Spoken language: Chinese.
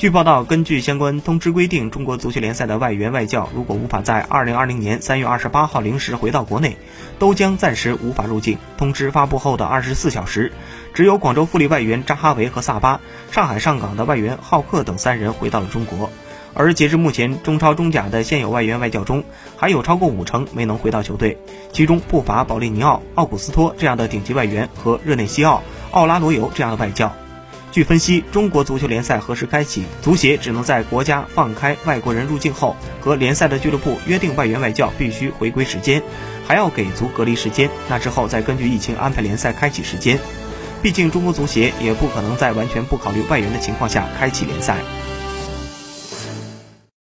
据报道，根据相关通知规定，中国足球联赛的外援外教如果无法在二零二零年三月二十八号零时回到国内，都将暂时无法入境。通知发布后的二十四小时，只有广州富力外援扎哈维和萨巴、上海上港的外援浩克等三人回到了中国。而截至目前，中超、中甲的现有外援外教中，还有超过五成没能回到球队，其中不乏保利尼奥、奥古斯托这样的顶级外援和热内西奥、奥拉罗尤这样的外教。据分析，中国足球联赛何时开启？足协只能在国家放开外国人入境后，和联赛的俱乐部约定外援外教必须回归时间，还要给足隔离时间。那之后再根据疫情安排联赛开启时间。毕竟中国足协也不可能在完全不考虑外援的情况下开启联赛。